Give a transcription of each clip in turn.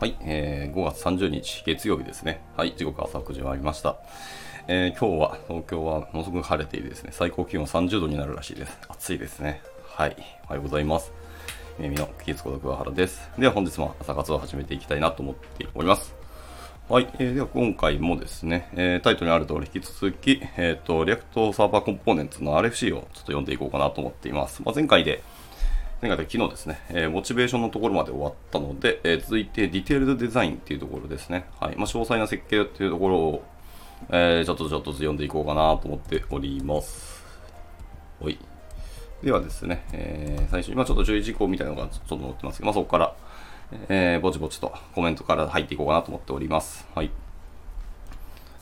はい、えー、5月30日月曜日ですね。はい、時刻朝9時回りました。えー、今日は東京はものすごく晴れていてですね、最高気温30度になるらしいです。暑いですね。はい、おはようございます。耳のキーツコの桑原です。では本日も朝活を始めていきたいなと思っております。はい、えー、では今回もですね、えー、タイトルにある通り引き続き、えっ、ー、と、 React Server Components の RFC をちょっと読んでいこうかなと思っています。まあ、前回で、前回で昨日ですね、えー、モチベーションのところまで終わったので、えー、続いて Detailed Design っていうところですね。はい。まあ、詳細な設計っていうところを、えー、ちょっとちょっと読んでいこうかなと思っております。はい。ではですね、えー、最初、今ちょっと注意事項みたいなのがちょっと載ってますけど、まあ、そこから、えー、ぼちぼちとコメントから入っていこうかなと思っております。はい。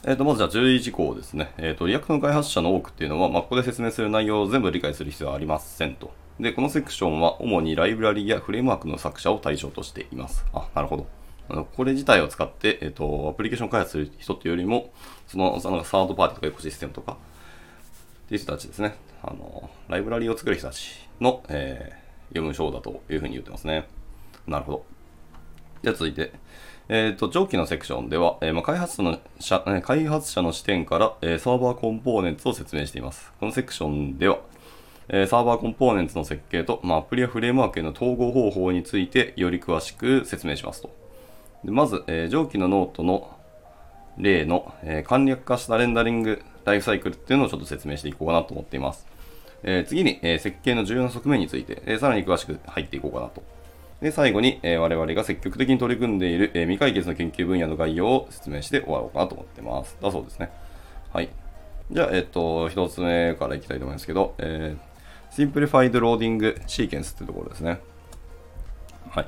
えー、とまずじゃあ注意事項ですね。えっ、ー、と、 React の開発者の多くっていうのは、まあ、ここで説明する内容を全部理解する必要はありませんと。で、このセクションは主にライブラリやフレームワークの作者を対象としています。あ、なるほど。あのこれ自体を使って、えっ、と、アプリケーション開発する人っていうよりも、その、そのサードパーティーとかエコシステムとか、っていう人たちですね。あの、ライブラリを作る人たちの、えー、読む章だというふうに言ってますね。なるほど。では続いて、えっ、ー、と、上記のセクションでは、えー、まあ、開発者の開発者の視点から、えー、サーバーコンポーネンツを説明しています。このセクションでは、えー、 Server Components の設計と、まあ、アプリやフレームワークへの統合方法についてより詳しく説明しますと。でまず、えー、上記のノートの例の、えー、簡略化したレンダリングライフサイクルっていうのをちょっと説明していこうかなと思っています。え、次に、え、設計の重要な側面について、え、さらに詳しく入っていこうかなと。で、最後に、え、我々が積極的に取り組んでいる、え、未解決の研究分野の概要を説明して終わろうかなと思ってます。だそうですね。はい。じゃあ、えっと、一つ目からいきたいと思いますけど、えー、Simplified Loading Sequence っていうところですね。はい。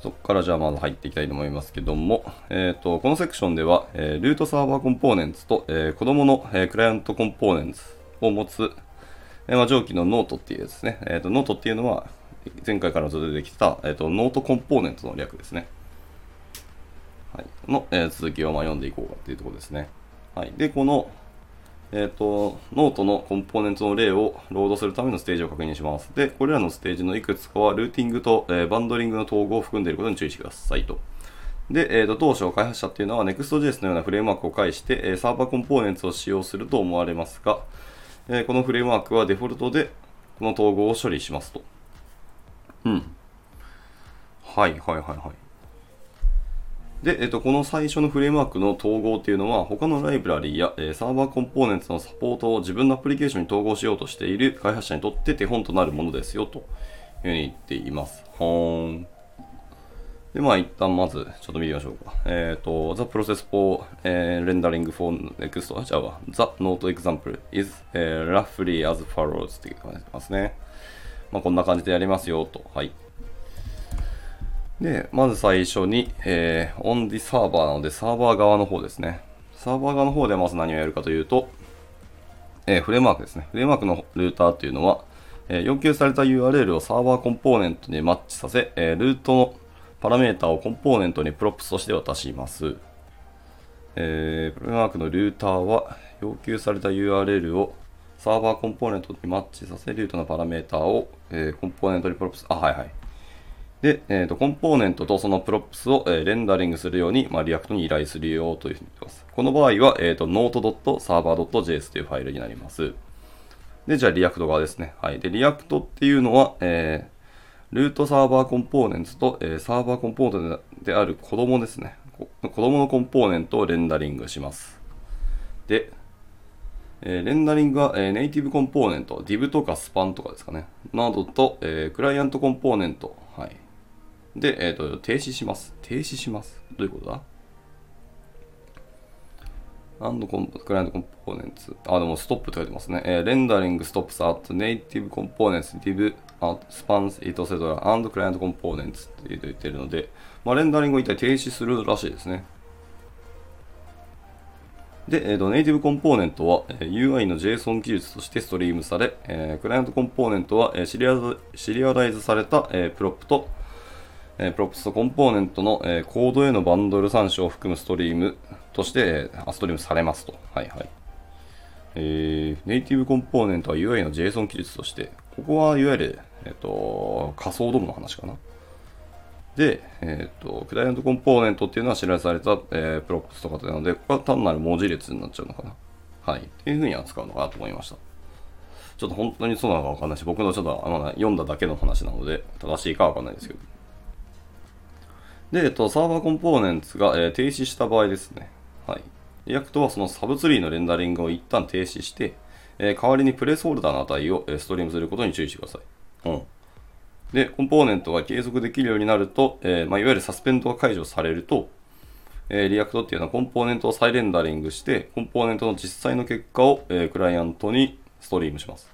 そこからじゃあまず入っていきたいと思いますけども、え、ー、と、このセクションでは、えー、ルート Server Components と、えー、子供の、えー、 Client Components を持つ、えー、まあ、上記のノートっていうですね。え、ー、と、ノートっていうのは、前回からずっと出てきた、え、ー、と、ノートコンポーネントの略ですね。はい。の、えー、続きをまあ読んでいこうかっていうところですね。はい。で、この、えっ、ー、と、ノートのコンポーネントの例をロードするためのステージを確認します。で、これらのステージのいくつかはルーティングと、えー、バンドリングの統合を含んでいることに注意してくださいと。で、えーと、当初開発者っていうのは Next.js のようなフレームワークを介して、え、 Server Components を使用すると思われますが、え、このフレームワークはデフォルトでこの統合を処理しますと。うん。はいはいはいはい。で、えっと、この最初のフレームワークの統合っていうのは、他のライブラリーや、えー、サーバーコンポーネンツのサポートを自分のアプリケーションに統合しようとしている開発者にとって手本となるものですよ、というふうに言っています。はーん。で、まあ、一旦まず、ちょっと見てみましょうか。えっ、ー、と、The process for、えー、rendering for next, じゃあ、The note example is、えー、roughly as follows って書いてますね。まあ、こんな感じでやりますよ、と。はい。で、まず最初に、えー、on the server なので、サーバー側の方ですね。サーバー側の方でまず何をやるかというと、えー、フレームワークですね。フレームワークのルーターっていうのは、えー、要求された URL をサーバーコンポーネントにマッチさせ、えー、ルートのパラメータをコンポーネントにプロップスとして渡します。えー、フレームワークのルーターは、要求された URL をサーバーコンポーネントにマッチさせ、ルートのパラメータを、えー、コンポーネントに props、あ、はいはい。で、えーと、コンポーネントとその props を、えー、レンダリングするように、まあ、 React に依頼するよというふうに言ってます。この場合は、えーと、note.server.js というファイルになります。で、じゃあ React 側ですね。はい。で、 React っていうのは、えー、 root server components と、えー、サーバーコンポーネントである子供ですね。子供のコンポーネントをレンダリングします。で、えー、レンダリングは、えー、ネイティブコンポーネント、div とかスパンとかですかね。などと、えー、クライアントコンポーネント、はい。で、えっ、ー、と、停止します。停止します。どういうことだ？ and con client components？あ、でもストップって書いてますね。えー、 rendering stops at, native components, div, spans, et cetera, and client components って言ってるので、まあ、レンダリングを一体停止するらしいですね。で、えーと、ネイティブコンポーネントは、えー、UI の JSON 記述としてストリームされ、えー、クライアントコンポーネントは、えー、シリアシリアライズされた、えー、 prop と、えー、 props とコンポーネントの、えー、コードへのバンドル参照を含むストリームとして、えー、ストリームされますと。はいはい。えー、ネイティブコンポーネントは UI の JSON 記述として、ここはいわゆる、えっ、ー、と、仮想 DOM の話かな。で、えっ、と、クライアントコンポーネントっていうのはシリアライズされた、えー、 props とかなので、ここは単なる文字列になっちゃうのかな。はい。っていうふうに扱うのかなと思いました。ちょっと本当にそうなのかわかんないし、僕のちょっと、まあ、読んだだけの話なので、正しいかわかんないですけど。で、えっと、 server components が、えー、停止した場合ですね。はい。 React はそのサブツリーのレンダリングを一旦停止して、えー、代わりにプレースホルダーの値を、えー、ストリームすることに注意してください。うん。で、コンポーネントが継続できるようになると、え、まあ、いわゆるサスペンドが解除されると、え、 React っていうのはコンポーネントを再レンダリングして、コンポーネントの実際の結果を、え、クライアントにストリームします。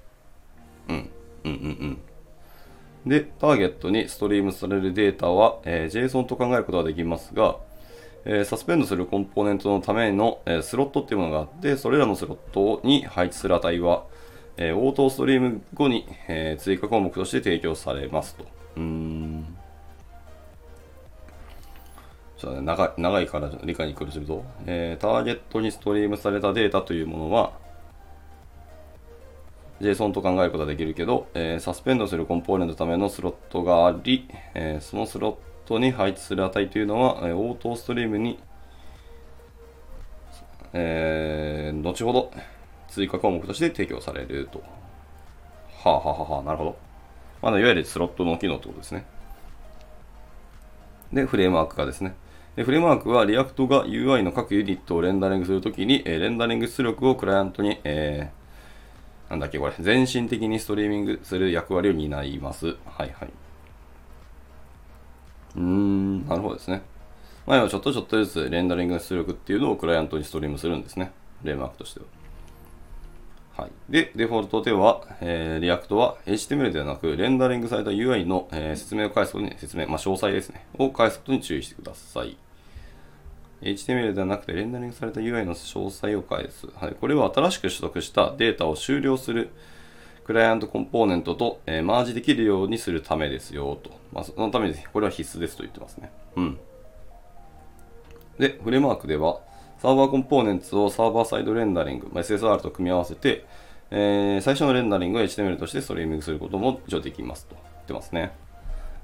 うん。うんうんうん。で、ターゲットにストリームされるデータは、えー、JSON と考えることができますが、えー、サスペンドするコンポーネントのための、えー、スロットっていうものがあって、それらのスロットに配置する値は、えー、応答ストリーム後に、え追加項目として提供されますと。うーん。長い長いから理解に苦しむと、えターゲットにストリームされたデータというものは、JSON と考えることができるけど、えー、サスペンドするコンポーネントためのスロットがあり、えー、そのスロットに配置する値というのは、えー、オートストリームに、えー、後ほど追加項目として提供されると。はあ、はあはあ、なるほど。まあ、いわゆるスロットの機能ってことですね。で、フレームワーク側ですね。でフレームワークは React が UI の各ユニットをレンダリングするときに、えー、レンダリング出力をクライアントに、えーなんだっけこれ、漸進的にストリーミングする役割を担います。はいはい。うーん、なるほどですね。前はちょっとちょっとずつレンダリング出力っていうのをクライアントにストリームするんですね。フレームワークとしては。はい。で、デフォルトでは、えー、 React は HTML ではなく、レンダリングされた UI の、えー、説明を返すことに、説明、まあ、詳細ですね。を返すことに注意してください。HTML ではなくてレンダリングされた UI の詳細を返す。はい、これは新しく取得したデータを終了するクライアントコンポーネントと、えー、マージできるようにするためですよと。まあ、そのためにこれは必須ですと言ってますね。うん。で、フレームワークでは、サーバーコンポーネンツをサーバーサイドレンダリング、まあ、SSR と組み合わせて、えー、最初のレンダリングを HTML としてストリーミングすることも一応できますと言ってますね。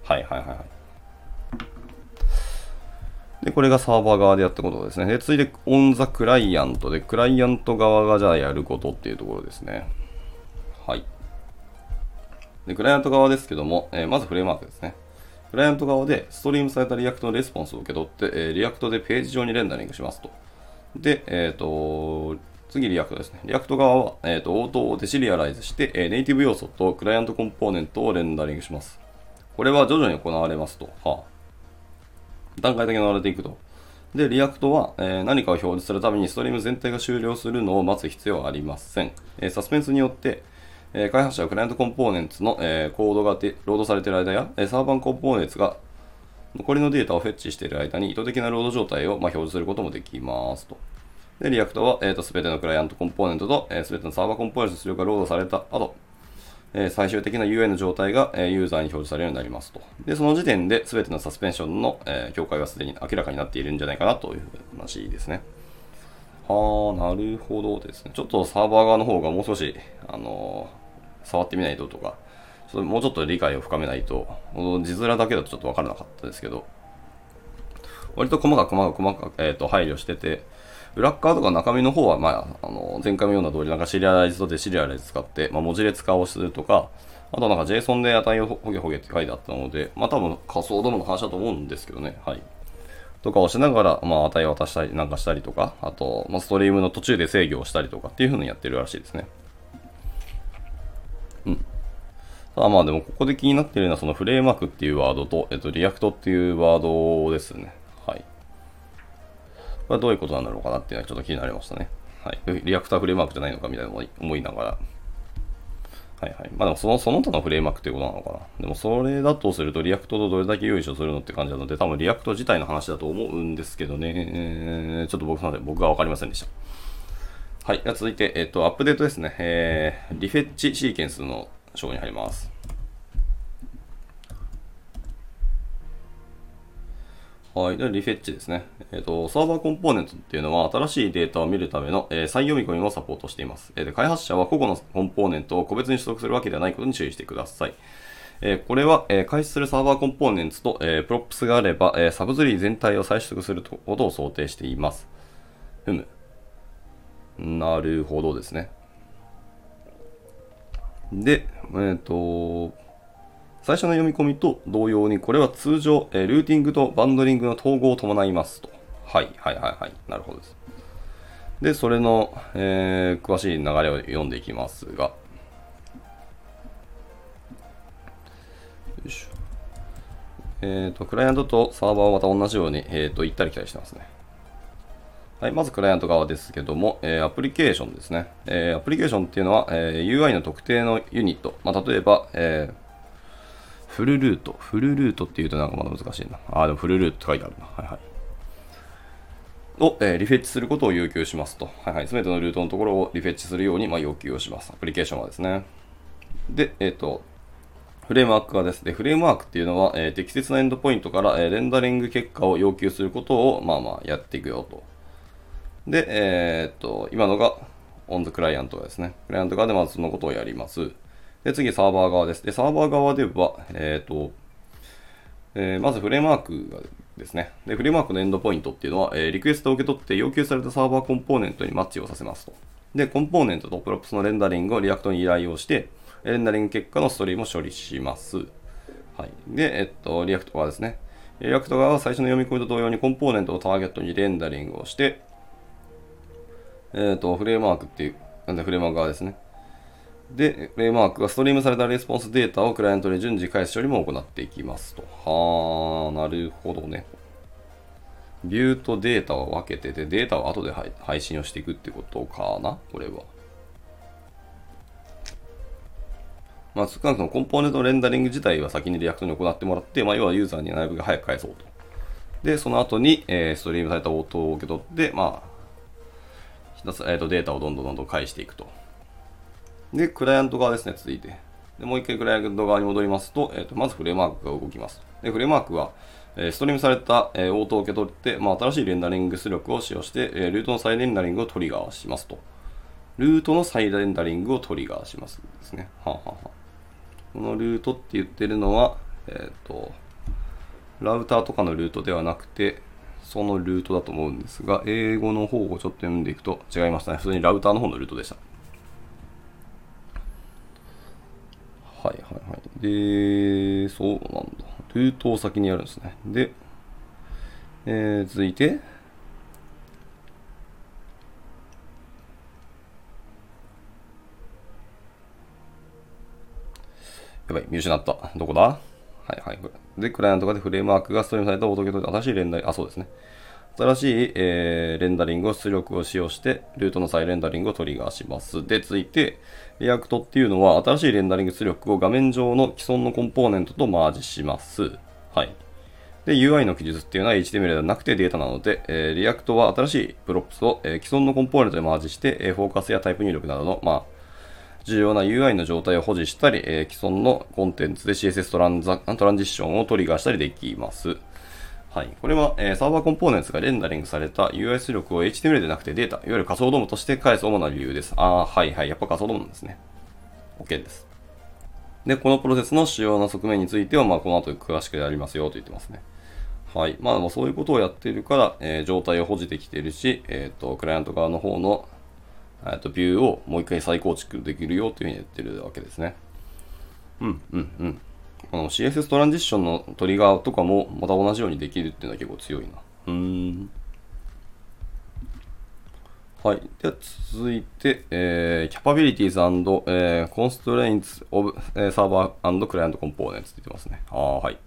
はいはいはいはい。で、これがサーバー側でやったことですね。で、次いで、オンザクライアントで、クライアント側がじゃあやることっていうところですね。はい。で、クライアント側ですけども、えー、まずフレームワークですね。クライアント側でストリームされた React のレスポンスを受け取って、えー、 React でページ上にレンダリングしますと。で、えっ、ー、と、次 React ですね。 React 側は、えっ、ー、と、応答をデシリアライズして、え、ネイティブ要素とクライアントコンポーネントをレンダリングします。これは徐々に行われますと。はあ段階的に乗られていくと。で、 React は、えー、何かを表示するためにストリーム全体が終了するのを待つ必要はありません。えー、サスペンスによって、えー、開発者は client components の、えコードがロードされている間や、え server components が残りのデータをフェッチしている間に意図的なロード状態を、まあ、表示することもできますと。で、 React は、えーと、全てのクライアントコンポーネントと、えー、全てのサーバーコンポーネント出力がロードされた後、え最終的な UI の状態が、えユーザーに表示されるようになりますと。で、その時点で全てのサスペンションの、え境界はすでに明らかになっているんじゃないかなという話ですね。はあ、なるほどですね。ちょっとサーバー側の方がもう少し、あのー、触ってみないととか、ちょもうちょっと理解を深めないと、字面だけだとちょっとわからなかったですけど、割と細かく細かく細かく、えー、と配慮してて、裏側とか中身の方は、まあ、あの、前回のような通り、なんかシリアライズとデシリアライズ使って、まあ、文字列化をするとか、あとなんか JSON で値をほげほげって書いてあったので、まあ多分仮想ドームの話だと思うんですけどね。はい。とかをしながら、まあ値を渡したりなんかしたりとか、あと、まあ、ストリームの途中で制御をしたりとかっていう風にやってるらしいですね。うん。ただまあでもここで気になってるのはそのフレームワークっていうワードと、えっと、 React っていうワードですね。はい。これはどういうことなんだろうかなっていうのはちょっと気になりましたね。はい。 React はフレームワークじゃないのかみたいな思いながら。はいはい。まあでもその、その他のフレームワークっていうことなのかな。でもそれだとすると、 React とどれだけ用意するのって感じなので、多分 React 自体の話だと思うんですけどね。ちょっと僕の僕はわかりませんでした。はい。続いて、えっ、と、アップデートですね。えー、リフェッチシーケンスの章に入ります。はい。で、リフェッチですね。えっ、ー、と、サーバーコンポーネントっていうのは、新しいデータを見るための、えー、再読み込みもサポートしています。えー、で開発者は個々のコンポーネントを個別に取得するわけではないことに注意してください。えー、これは、えー、開始する server components と、えー、 props があれば、えー、サブツリー全体を再取得することを想定しています。ふむ。なるほどですね。で、えっ、と、最初の読み込みと同様に、これは通常、え、ルーティングとバンドリングの統合を伴いますと。はい、はい、はい、はい。なるほどです。で、それの、えー、詳しい流れを読んでいきますが、よいしょ。えっ、ー、と、クライアントとサーバーはまた同じように、えっ、ー、と、行ったり来たりしてますね。はい、まずクライアント側ですけども、えー、アプリケーションですね。えー、アプリケーションっていうのは、えー、UI の特定のユニット。まあ、例えば、えー、フルルート。フルルートっていうとなんかまだ難しいな。あ、でもフルルートって書いてあるな。はいはい。を、えー、リフェッチすることを要求しますと。はいはい。すべてのルートのところをリフェッチするように、まあ、要求をします。アプリケーションはですね。で、えっ、ー、と、フレームワークがですね、フレームワークっていうのは、えー、適切なエンドポイントから、えー、レンダリング結果を要求することを、まあまあやっていくよと。で、えー、っと、今のが on the client ですね。クライアント側でまずそのことをやります。で、次サーバー側です。で、サーバー側では、え、っと、え、まずフレームワークがですね。で、フレームワークのエンドポイントっていうのは、えー、リクエストを受け取って要求されたサーバーコンポーネントにマッチをさせますと。で、コンポーネントと props のレンダリングを React に依頼をして、レンダリング結果のストリームを処理します。はい。で、えっと、 React 側ですね。React 側は最初の読み込みと同様にコンポーネントをターゲットにレンダリングをして、えっ、ー、と、フレームワークっていう、なんでフレームワーク側ですね。で、フレームワークがストリームされたレスポンスデータをクライアントに順次返す処理も行っていきますと。はー、なるほどね。ビューとデータを分けてて、データを後で配信をしていくってことかなこれは。まあ、少なくともコンポーネントレンダリング自体は先に React に行ってもらって、まあ、要はユーザーになるべく早く返そうと。で、その後に、えー、ストリームされた応答を受け取って、まあ、ひたすえー、とデータをどんどんどんどん返していくと。で、クライアント側ですね、続いて。でもう一回クライアント側に戻りますと、えー、とまずフレームワークが動きます。で、フレームワークは、え、ストリームされた、え、応答を受け取って、まあ、新しいレンダリング出力を使用して、え、ルートの再レンダリングをトリガーしますと。ルートの再レンダリングをトリガーしますですね。はあ、ははあ、このルートって言ってるのは、えっ、ー、と、ラウターとかのルートではなくて、そのルートだと思うんですが、英語の方をちょっと読んでいくと違いましたね。普通にラウターの方のルートでした。はいはいはい。で、そうなんだ。ルートを先にやるんですね。で、えー、続いて、やばい、見失った。どこだ？はいはい。で、クライアント側でフレームワークがストリームされた応答を受けて新しいレンダリング、あ、そうですね。新しい、えー、レンダリングを出力を使用して、ルートの再レンダリングをトリガーします。で、続いて、 React っていうのは、新しいレンダリング出力を画面上の既存のコンポーネントとマージします。はい。で、UI の記述っていうのは HTML ではなくてデータなので、えー、 React は新しい props を、えー、既存のコンポーネントでマージして、えー、フォーカスやタイプ入力などの、まあ、重要な UI の状態を保持したり、えー、既存のコンテンツで CSS トランザトランジッションをトリガーしたりできます。はい。これは、えー、サーバーコンポーネンツがレンダリングされた UI 出力を HTML でなくてデータ、いわゆる仮想ドームとして返す主な理由です。ああ、はいはい。やっぱ仮想ドームなんですね。OK です。で、このプロセスの主要な側面については、まあ、この後詳しくやりますよと言ってますね。はい。まあ、もうそういうことをやっているから、えー、状態を保持できているし、えっ、ー、と、クライアント側の方のえっとビューをもう一回再構築できるよというふうに言ってるわけですね。うんうんうん。この CSS トランジッションのトリガーとかもまた同じようにできるっていうのは結構強いな。うん。はい。では続いて、えー、capabilities and、えー、constraints of、えー、server and client components って言ってますね。ああ、はい。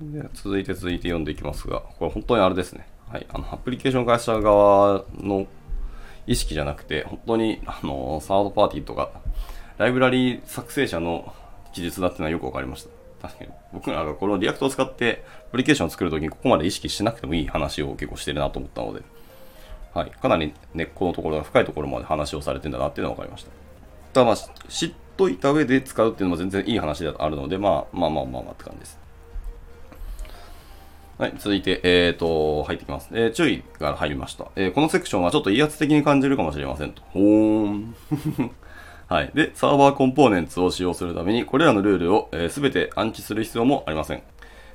で続いて続いて読んでいきますが、これ本当にあれですね。はい。あの、アプリケーション会社側の意識じゃなくて、本当に、あの、サードパーティーとか、ライブラリー作成者の記述だっていうのはよくわかりました。確かに。僕らがこの React を使ってアプリケーションを作るときにここまで意識しなくてもいい話を結構してるなと思ったので、はい。かなり根っこのところが深いところまで話をされてんだなっていうのは分かりました。ただまあ、知っといた上で使うっていうのも全然いい話であるので、まあ、まあまあまあまあって感じです。はい、続いて、えっ、ー、と、入ってきます。えー、注意が入りました、えー、このセクションはちょっと威圧的に感じるかもしれませんと。ほーん。はい。で、 Server Components を使用するために、これらのルールをすべ、て暗記する必要もありません。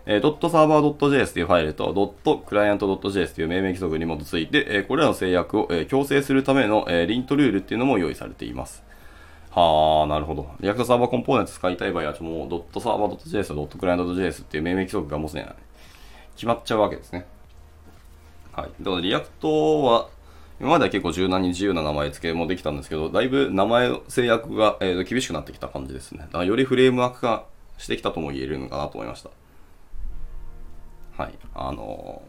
えー、.server.js というファイルと .client.js という命名規則に基づいて、えー、これらの制約を、えー、強制するための、えー、 lint ルールっていうのも用意されています。はあ、なるほど。 React Server Components 使いたい場合は、もう .server.js と .client.js っていう命名規則がもうすでに決まっちゃうわけですね。はい。だから React は、今までは結構柔軟に自由な名前付けもできたんですけど、だいぶ名前制約が、えー、厳しくなってきた感じですね。だからよりフレームワーク化してきたとも言えるのかなと思いました。はい。あの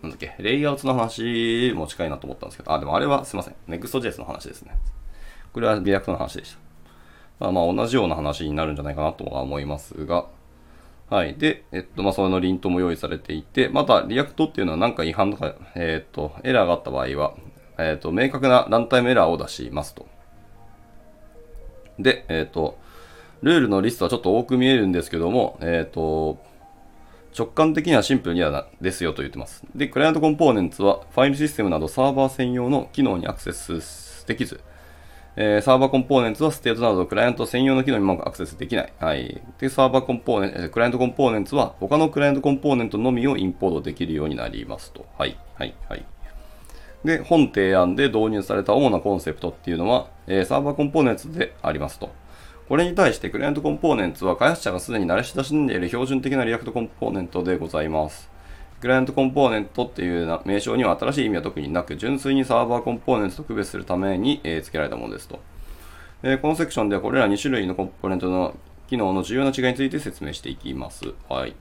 ー、なんだっけ、レイアウトの話も近いなと思ったんですけど、あ、でもあれはすいません。Next.js の話ですね。これは React の話でした。まあ、まあ同じような話になるんじゃないかなとは思いますが、はい。で、えっと、まあ、それの lint も用意されていて、また、 React っていうのは何か違反とか、えっと、エラーがあった場合は、えっと、明確なランタイムエラーを出しますと。で、えっと、ルールのリストはちょっと多く見えるんですけども、えっと、直感的にはシンプルにはですよと言ってます。で、 Client Components はファイルシステムなどサーバー専用の機能にアクセスできず、えー、 Server Components はステートなどクライアント専用の機能にもアクセスできない。はい。で、サーバーコンポーネント、 Client Components は他のクライアントコンポーネントのみをインポートできるようになりますと。はい。はい。はい。で、本提案で導入された主なコンセプトっていうのは、えー、サーバーコンポーネンツでありますと。これに対してクライアントコンポーネンツは開発者がすでに慣れ親しんでいる標準的なリアクトコンポーネントでございます。クライアントコンポーネントっていう名称には新しい意味は特になく、純粋にサーバーコンポーネントと区別するために、えー、付けられたものですと。えー、このセクションではこれら2種類のコンポーネントの機能の重要な違いについて説明していきます。はい。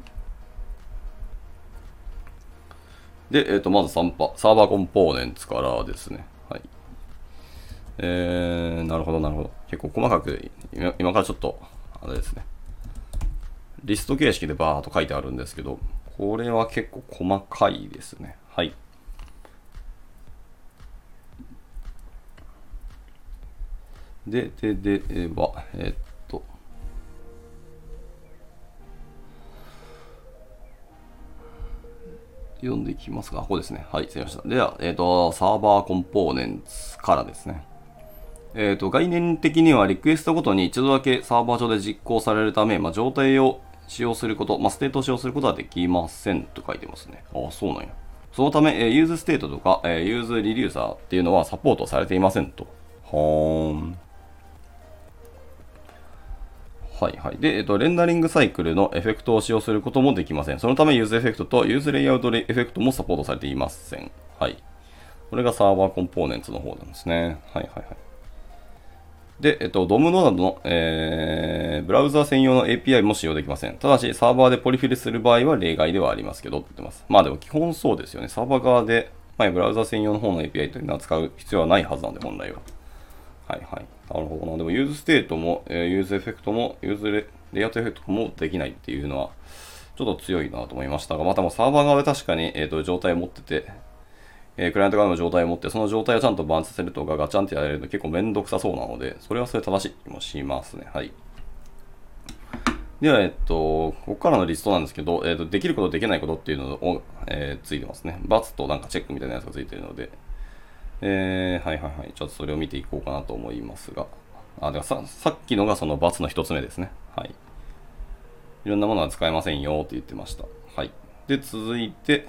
で、えっ、ー、と、まずサンパ、サーバーコンポーネンツからですね。はい。えー、なるほど、なるほど。結構細かく、今今からちょっと、あれですね。リスト形式でバーっと書いてあるんですけど、これは結構細かいですね。はい。で、で、で、えば、えっ読んでいきますが、ここですね。はい、失礼しました。では、えっ、と、 Server Components からですね。えっ、ー、と、概念的にはリクエストごとに一度だけサーバー上で実行されるため、まあ、状態を使用すること、まあ、ステートを使用することはできませんと書いてますね。ああ、そうなんや。そのため、え、 useState とか、え、 useReducer っていうのはサポートされていませんと。はーん。はいはい。で、えっと、レンダリングサイクルのエフェクトを使用することもできません。そのため、 useEffect と useLayoutEffect もサポートされていません。はい。これが Server Components の方なんですね。はいはいはい。で、えっと、DOM ノードの、えー、ブラウザ専用の API も使用できません。ただし、サーバーで polyfill する場合は例外ではありますけどって言ってます。まあでも基本そうですよね。サーバー側で、まあ、ブラウザ専用の方の API というのは使う必要はないはずなんで、本来は。はいはい。なるほどな。でも、 useState も、えー、 useEffect も、 useLayoutEffect もできないっていうのは、ちょっと強いなと思いましたが、またもサーバー側で確かに、えーと状態を持ってて、えー、クライアント側の状態を持って、その状態をちゃんとバンさせるとかガチャンってやれると結構めんどくさそうなので、それはそれ正しい気もしますね。はい。では、えっと、ここからのリストなんですけど、えっと、できること、できないことっていうのを、えー、ついてますね。バツとなんかチェックみたいなやつがついてるので、えー、はいはいはい。ちょっとそれを見ていこうかなと思いますが、あ、ではさ、さっきのがそのバツの一つ目ですね。はい。いろんなものは使えませんよって言ってました。はい。で、続いて、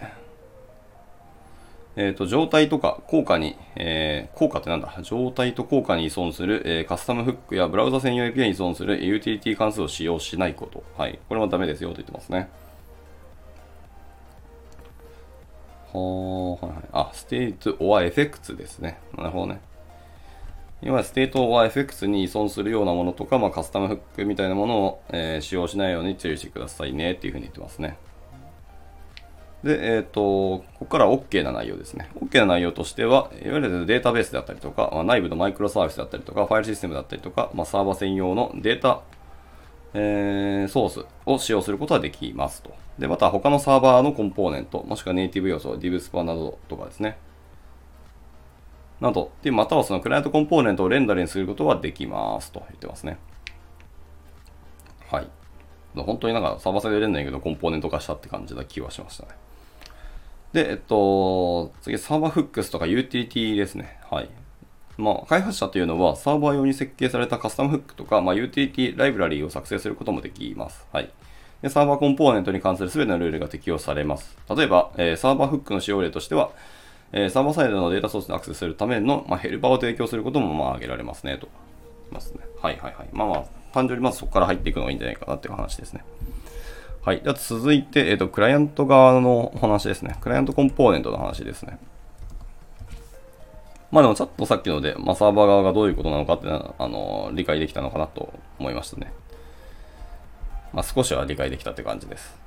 えっ、ー、と、状態とか効果に、えー、効果ってなんだ？状態と効果に依存する、えー、カスタムフックやブラウザ専用 API に依存するユーティリティ関数を使用しないこと。はい。これはダメですよと言ってますね。はあ、はいはい。あ、 state or effects ですね。なるほどね。要はステート or effects に依存するようなものとか、まあ、カスタムフックみたいなものを、えー、使用しないように注意してくださいねっていうふうに言ってますね。で、えっ、ー、と、ここから OK な内容ですね。OK な内容としては、いわゆるデータベースであったりとか、まあ、内部のマイクロサービスだったりとか、ファイルシステムだったりとか、まあ、サーバー専用のデータ、えー、ソースを使用することができますと。で、また他のサーバーのコンポーネント、もしくはネイティブ要素、DivSpan などとかですね。など、で、またはそのクライアントコンポーネントをレンダリングすることができますと言ってますね。はい。本当になんかサーバーサイドレンダリングのコンポーネント化したって感じな気はしましたね。で、えっと、次、 Server Hooks とかユーティリティですね。はい。まあ、開発者というのはサーバー用に設計されたカスタムフックとか、まあ、ユーティリティライブラリーを作成することもできます。はい。でサーバーコンポーネントに関する全てのルールが適用されます。例えば、えー、サーバーフックの使用例としては、えー、サーバーサイドのデータソースにアクセスするための、まあ、ヘルパーを提供することもまあ挙げられますね、と。ますね。はいはいはい。まあまあ、単純にまずそこから入っていくのがいいんじゃないかなっていう話ですね。はい。では続いて、えっ、ー、と、クライアント側の話ですね。クライアントコンポーネントの話ですね。まあでもちょっとさっきので、まあ、サーバー側がどういうことなのかっていうのは、あの、理解できたのかなと思いましたね。まあ少しは理解できたって感じです。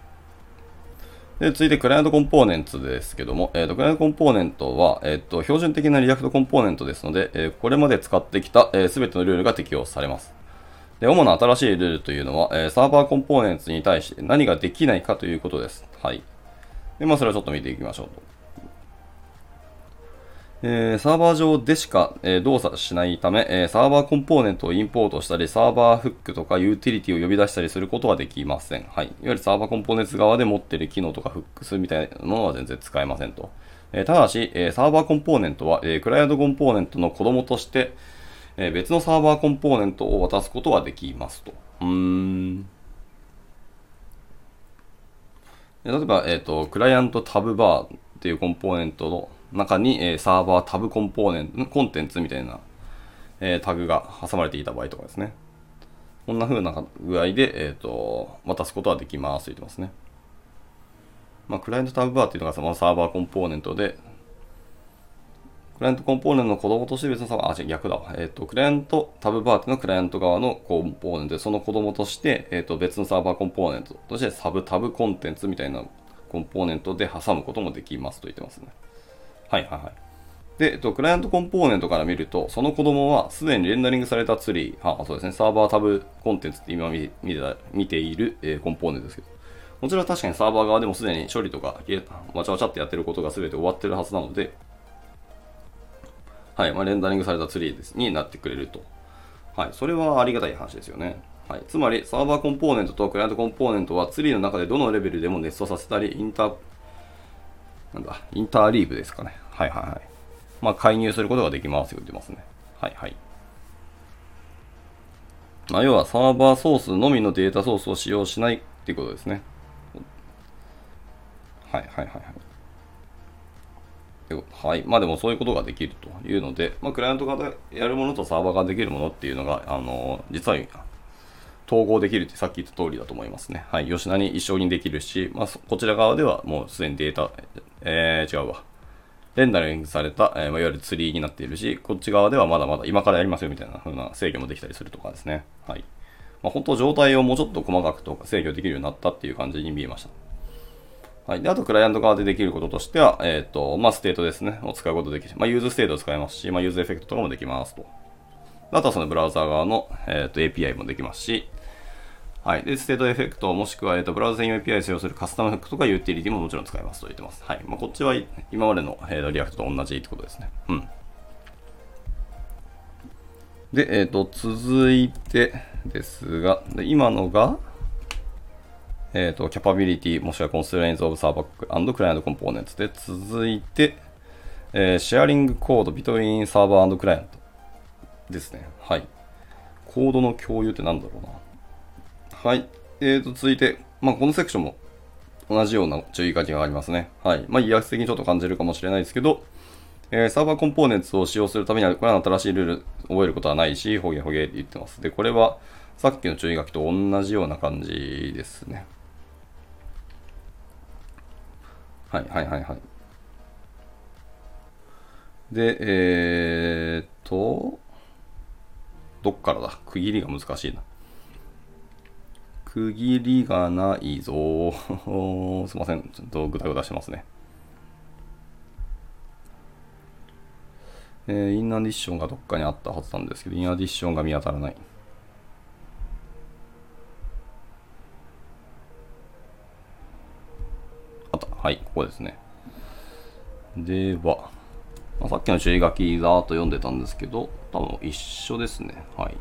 で、続いてクライアントコンポーネントですけども、えっ、ー、と、クライアントコンポーネントは、えっ、ー、と、標準的なリアクトコンポーネントですので、えー、これまで使ってきたすべ、えー、てのルールが適用されます。で、主な新しいルールというのは、え、サーバーコンポーネントに対して何ができないかということです。はい。で、まあ、それをちょっと見ていきましょうと。えー、サーバー上でしか、えー、動作しないため、えー、サーバーコンポーネントをインポートしたり、サーバーフックとかユーティリティを呼び出したりすることはできません。はい。いわゆるサーバーコンポーネント側で持っている機能とかフックスみたいなものは全然使えませんと。えただし、えサーバーコンポーネントは、えクライアントコンポーネントの子供として、え別のサーバーコンポーネントを渡すことはできますと。うーん。例えば、えっ、と、クライアントタブバーっていうコンポーネントの中に、え、サーバータブコンポーネント、コンテンツみたいな、え、タグが挟まれていた場合とかですね。こんな風な具合で、えっ、と、渡すことはできますと言ってますね。まあ、クライアントタブバーっていうのがそのサーバーコンポーネントで、クライアントコンポーネントの子供として別のサーバー、あ、違う、逆だわ。えっ、ー、と、クライアントタブバーっていうのはクライアント側のコンポーネントで、その子供として、えっ、ー、と、別のサーバーコンポーネントとしてサブタブコンテンツみたいなコンポーネントで挟むこともできますと言ってますね。はいはいはい。で、えっと、クライアントコンポーネントから見ると、その子供はすでにレンダリングされたツリー、はそうですね、サーバータブコンテンツって今見見て見ている、えー、コンポーネントですけど、こちらは確かにサーバー側でもすでに処理とか、わちゃわちゃってやってることが全て終わってるはずなので、はい、まあ、レンダリングされたツリーですになってくれると。はい、それはありがたい話ですよね。はい、つまり、サーバーコンポーネントとクライアントコンポーネントはツリーの中でどのレベルでもネストさせたり、インター、なんだ、インターリーブですかね。はいはいはい。まあ、介入することができますよ、言ってますね。はいはい。まあ、要はサーバーソースのみのデータソースを使用しないっていうことですね。はいはいはいはい。はい。まあでもそういうことができるというので、まあ、クライアント側でやるものとサーバーができるものっていうのが、あの、実は統合できるってさっき言った通りだと思いますね。はい。吉田に一緒にできるし、まあ、こちら側ではもうすでにデータ、えー、違うわ。レンダリングされた、えー、いわゆるツリーになっているし、こっち側ではまだまだ今からやりますよみたいな風な制御もできたりするとかですね。はい。まあ、本当状態をもうちょっと細かくとか制御できるようになったっていう感じに見えました。はい。で、あと、クライアント側でできることとしては、えっ、ー、と、まあ、ステートですね。を使うことできる。まあ、 useState を使えますし、まあ、 useEffect とかもできますと。あとはそのブラウザー側の、え、ー、と API もできますし、はい。で、ステートエフェクトもしくは、えっと、ブラウザ専用 API を使用するカスタムフックとかユーティリティももちろん使えますと言ってます。はい。まあ、こっちは今までの、えー、 React と同じってことですね。うん。で、えっ、ー、と、続いてですが、で今のが、えっ、ー、と、キャパビリティ、もしくはコンストレインズオブサーバークライアントコンポーネンツで、続いて、えー、シェアリングコードビトインサーバークライアントですね。はい。コードの共有って何だろうな。はい。えーと、続いて、まあ、このセクションも同じような注意書きがありますね。はい。まあ、威圧的にちょっと感じるかもしれないですけど、えー、サーバーコンポーネンツを使用するためには、これは新しいルール覚えることはないし、ほげほげって言ってます。で、これはさっきの注意書きと同じような感じですね。はいはいはいはい。で、えー、っと、どっからだ？区切りが難しいな。区切りがないぞ。すいません。ちょっとぐだぐだしてますね。えー、インアディッションがどっかにあったはずなんですけど、インアディッションが見当たらない。あった。はい、ここですね。では、さっきの注意書きざーっと読んでたんですけど、多分一緒ですね。はい。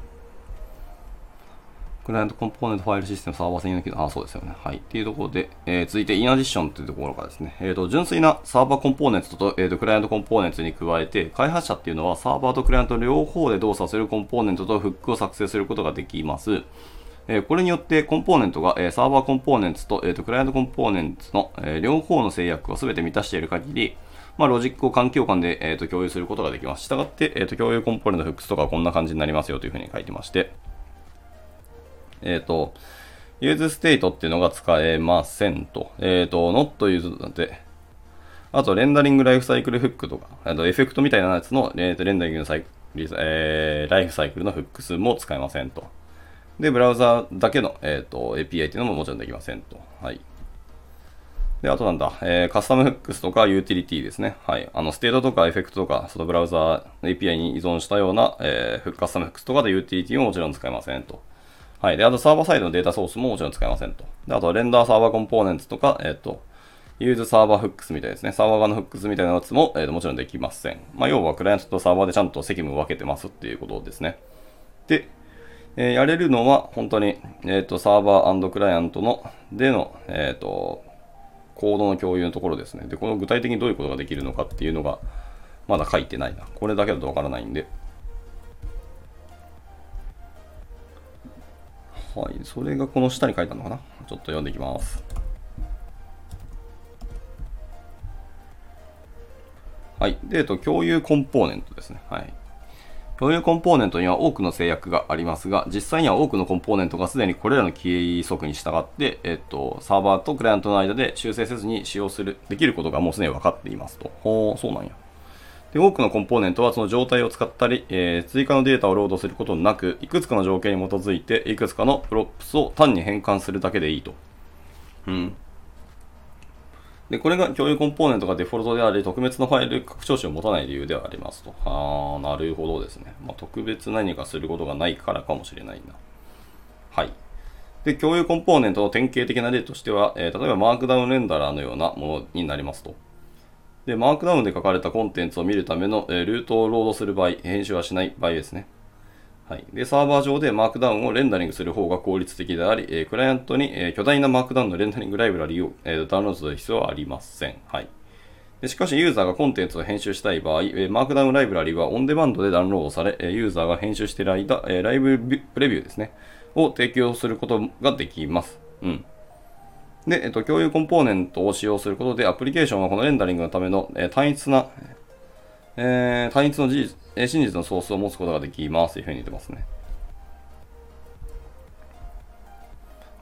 クライアントコンポーネントファイルシステムサーバー専用機能、あ、そうですよね。はい。っていうところで、えー、続いて、インアディションというところからですね、えっ、ー、と、純粋なサーバーコンポーネントと、えっ、ー、と、クライアントコンポーネントに加えて、開発者っていうのはサーバーとクライアント両方で動作するコンポーネントとフックを作成することができます。えこれによってコンポーネントが、えサーバーコンポーネントと,、えーと、クライアントコンポーネントの、え両方の制約を全て満たしている限り、まあ、ロジックを環境間で、えーと、共有することができます。したがって、えーと、共有コンポーネント hooks とかはこんな感じになりますよというふうに書いてまして、えっ、ー、と、 useState っていうのが使えませんと。えっ、ー、と、not use なんて、あと、レンダリングライフサイクルフックとか、あとエフェクトみたいなやつの、えー、とレンダリングのサイクルえー、ライフサイクルの hooks も使えませんと。で、ブラウザだけの、えーと、API っていうのももちろんできませんと。はい。で、あとなんだ、えー、 custom hooks とかユーティリティですね。はい。あの、ステートとかエフェクトとか、そのブラウザー API に依存したような、えー、 custom hooks とかでユーティリティももちろん使えませんと。はい。で、あとサーバーサイドのデータソースももちろん使えませんと。で、あと render server components とか、えっ、ー、と、 use server hooks みたいですね。サーバー側の hooks みたいなやつも、えー、ともちろんできません。まあ、要はクライアントとサーバーでちゃんと責務を分けてますっていうことですね。で、えー、やれるのは本当に、えっ、ー、と、サーバークライアントの、での、えっ、と、コードの共有のところですね。で、この具体的にどういうことができるのかっていうのが、まだ書いてないな。これだけだとわからないんで、はい、それがこの下に書いてあるのかな？ちょっと読んでいきます。はい。で、えっと、共有コンポーネントですね。はい。共有コンポーネントには多くの制約がありますが、実際には多くのコンポーネントがすでにこれらの規則に従って、えっと、サーバーとクライアントの間で修正せずに使用する、できることがもうすでに分かっていますと。ほう、そうなんや。で、多くのコンポーネントはその状態を使ったり、えー、追加のデータをロードすることなく、いくつかの条件に基づいて、いくつかの props を単に変換するだけでいいと。うん。で、これが共有コンポーネントがデフォルトであり、特別なファイル拡張子を持たない理由ではありますと。あー、なるほどですね。まあ、特別何かすることがないからかもしれないな。はい。で、共有コンポーネントの典型的な例としては、えー、例えばマークダウンレンダラーのようなものになりますと。で、マークダウンで書かれたコンテンツを見るための、えルートをロードする場合、編集はしない場合ですね。はい。で、サーバー上でマークダウンをレンダリングする方が効率的であり、えクライアントに、え巨大なマークダウンのレンダリングライブラリを、えダウンロードする必要はありません。はい。でしかし、ユーザーがコンテンツを編集したい場合、えマークダウンライブラリはオンデマンドでダウンロードされ、えユーザーが編集している間、えライブプレビューですね、を提供することができます。うん。で、えっと、共有コンポーネントを使用することで、アプリケーションはこのレンダリングのための、え、単一な、え、単一の事実、え、真実のソースを持つことができますというふうに言ってますね。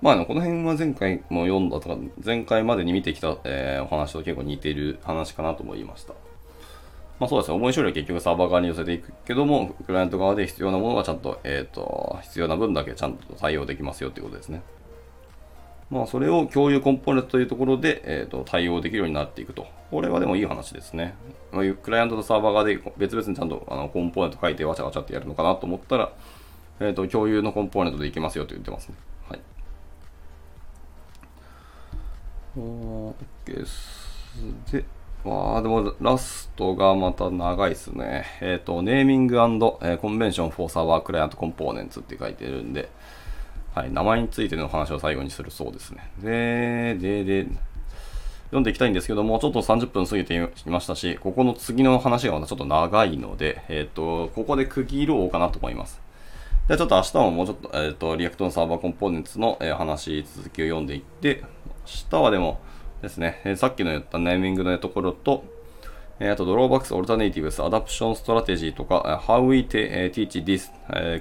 まあ、この辺は前回も読んだとか、前回までに見てきた、えー、お話と結構似ている話かなと思いました。まあそうですね、重い処理は結局サーバー側に寄せていくけども、クライアント側で必要なものがちゃんと、えっ、ー、と、必要な分だけちゃんと対応できますよっていうことですね。まあ、それを共有コンポーネントというところで、えーと、対応できるようになっていくと。これはでもいい話ですね。まあ、クライアントとサーバー側で別々にちゃんとあのコンポーネント書いてわちゃわちゃってやるのかなと思ったら、えーと、共有のコンポーネントでいきますよと言ってますね。はい。OK です。で、わあ、でもラストがまた長いですね。えっ、ー、と、ネーミング、え、コンベンションフォーサーバークライアントコンポーネンツって書いてるんで、はい、名前についての話を最後にするそうですね。で、で、で、読んでいきたいんですけども、ちょっと30分過ぎていましたし、ここの次の話がまたちょっと長いので、えっ、ー、と、ここで区切ろうかなと思います。ではちょっと明日ももうちょっと、えっ、ー、と、 React の Server Components の、えー、話、続きを読んでいって、明日はでもですね、えさっきの言ったネーミングのところと、あと、ドローバックス、オルタネイティブス、アダプションストラテジーとか、How we teach this,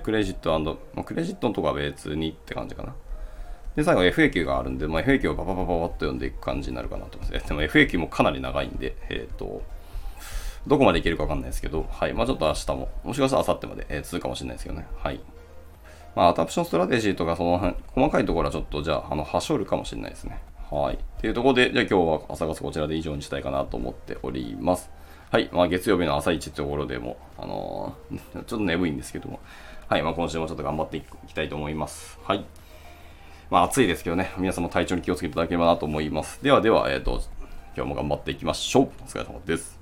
クレジットまあ、クレジットのとこは別にって感じかな。で、最後 FAQ があるんで、まあ、FAQ をパパパパパッと読んでいく感じになるかなと思います。でも FAQ もかなり長いんで、えっ、ー、と、どこまでいけるかわかんないですけど、はい。まあちょっと明日も、もしかしたら明後日まで、えー、続くかもしれないですけどね。はい。まあ、 Adoption strategy とか、その辺、細かいところはちょっと、じゃあ、あの、はしょるかもしれないですね。はい。というところで、じゃあ今日は朝活こちらで以上にしたいかなと思っております。はい。まあ月曜日の朝一ってところでも、あのー、ちょっと眠いんですけども、はい。まあ今週もちょっと頑張っていきたいと思います。はい。まあ暑いですけどね、皆さんも体調に気をつけていただければなと思います。ではでは、えっ、ー、と、今日も頑張っていきましょう。お疲れ様です。